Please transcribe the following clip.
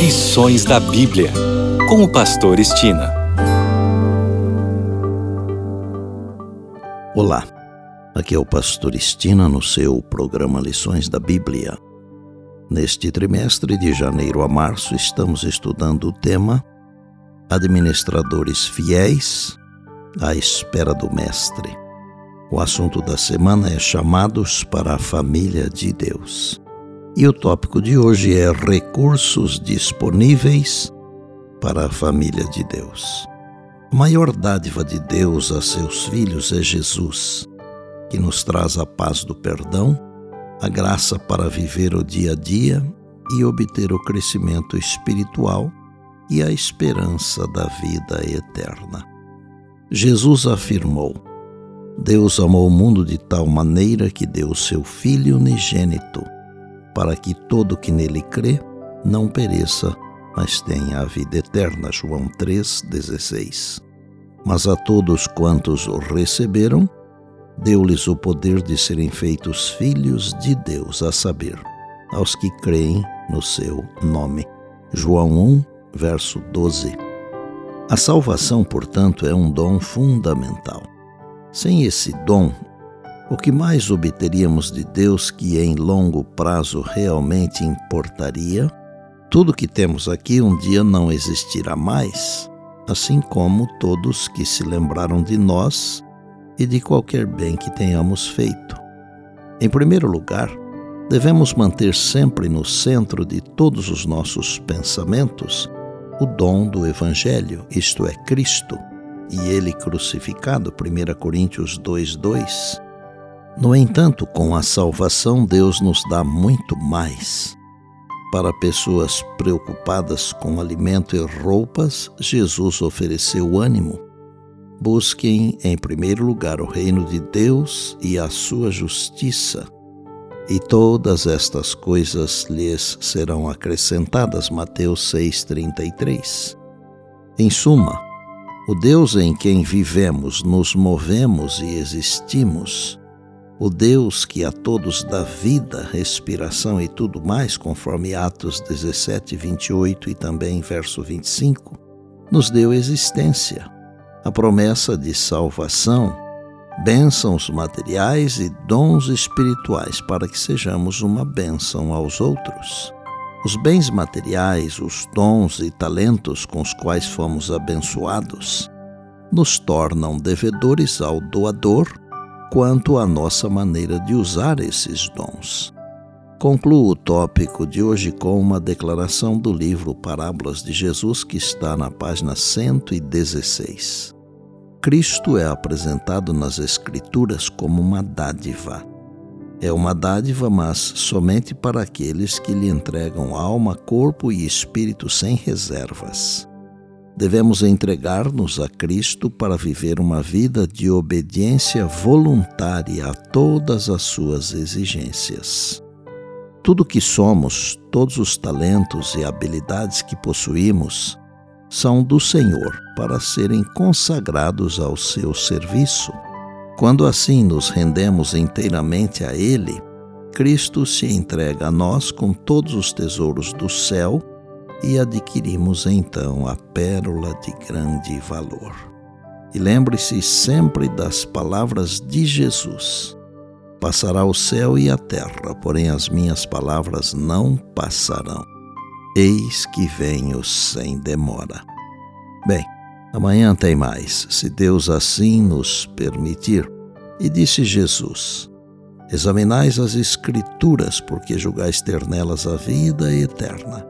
Lições da Bíblia, com o Pastor Estina. Olá, aqui é o Pastor Estina no seu programa Lições da Bíblia. Neste trimestre, de janeiro a março, estamos estudando o tema Administradores Fiéis à Espera do Mestre. O assunto da semana é Chamados para a Família de Deus. E o tópico de hoje é recursos disponíveis para a família de Deus. A maior dádiva de Deus a seus filhos é Jesus, que nos traz a paz do perdão, a graça para viver o dia a dia e obter o crescimento espiritual e a esperança da vida eterna. Jesus afirmou: Deus amou o mundo de tal maneira que deu seu Filho unigênito para que todo que nele crê não pereça, mas tenha a vida eterna. João 3,16. Mas a todos quantos o receberam, deu-lhes o poder de serem feitos filhos de Deus, a saber, aos que creem no seu nome. João 1, verso 12. A salvação, portanto, é um dom fundamental. Sem esse dom, o que mais obteríamos de Deus que em longo prazo realmente importaria? Tudo que temos aqui um dia não existirá mais, assim como todos que se lembraram de nós e de qualquer bem que tenhamos feito. Em primeiro lugar, devemos manter sempre no centro de todos os nossos pensamentos o dom do Evangelho, isto é, Cristo, e Ele crucificado, 1 Coríntios 2,2 no entanto, com a salvação, Deus nos dá muito mais. Para pessoas preocupadas com alimento e roupas, Jesus ofereceu ânimo. Busquem, em primeiro lugar, o reino de Deus e a sua justiça, e todas estas coisas lhes serão acrescentadas. Mateus 6,33. Em suma, o Deus em quem vivemos, nos movemos e existimos o Deus que a todos dá vida, respiração e tudo mais, conforme Atos 17, 28 e também verso 25, nos deu existência, a promessa de salvação, bênçãos materiais e dons espirituais para que sejamos uma bênção aos outros. Os bens materiais, os dons e talentos com os quais fomos abençoados, nos tornam devedores ao doador quanto à nossa maneira de usar esses dons. Concluo o tópico de hoje com uma declaração do livro Parábolas de Jesus que está na página 116. Cristo é apresentado nas Escrituras como uma dádiva. É uma dádiva, mas somente para aqueles que lhe entregam alma, corpo e espírito sem reservas. Devemos entregar-nos a Cristo para viver uma vida de obediência voluntária a todas as suas exigências. Tudo que somos, todos os talentos e habilidades que possuímos, são do Senhor para serem consagrados ao seu serviço. Quando assim nos rendemos inteiramente a Ele, Cristo se entrega a nós com todos os tesouros do céu e adquirimos então a pérola de grande valor. E lembre-se sempre das palavras de Jesus: Passará o céu e a terra, porém as minhas palavras não passarão. Eis que venho sem demora. Bem, amanhã tem mais, se Deus assim nos permitir. E disse Jesus: Examinais as Escrituras, porque julgais ter nelas a vida eterna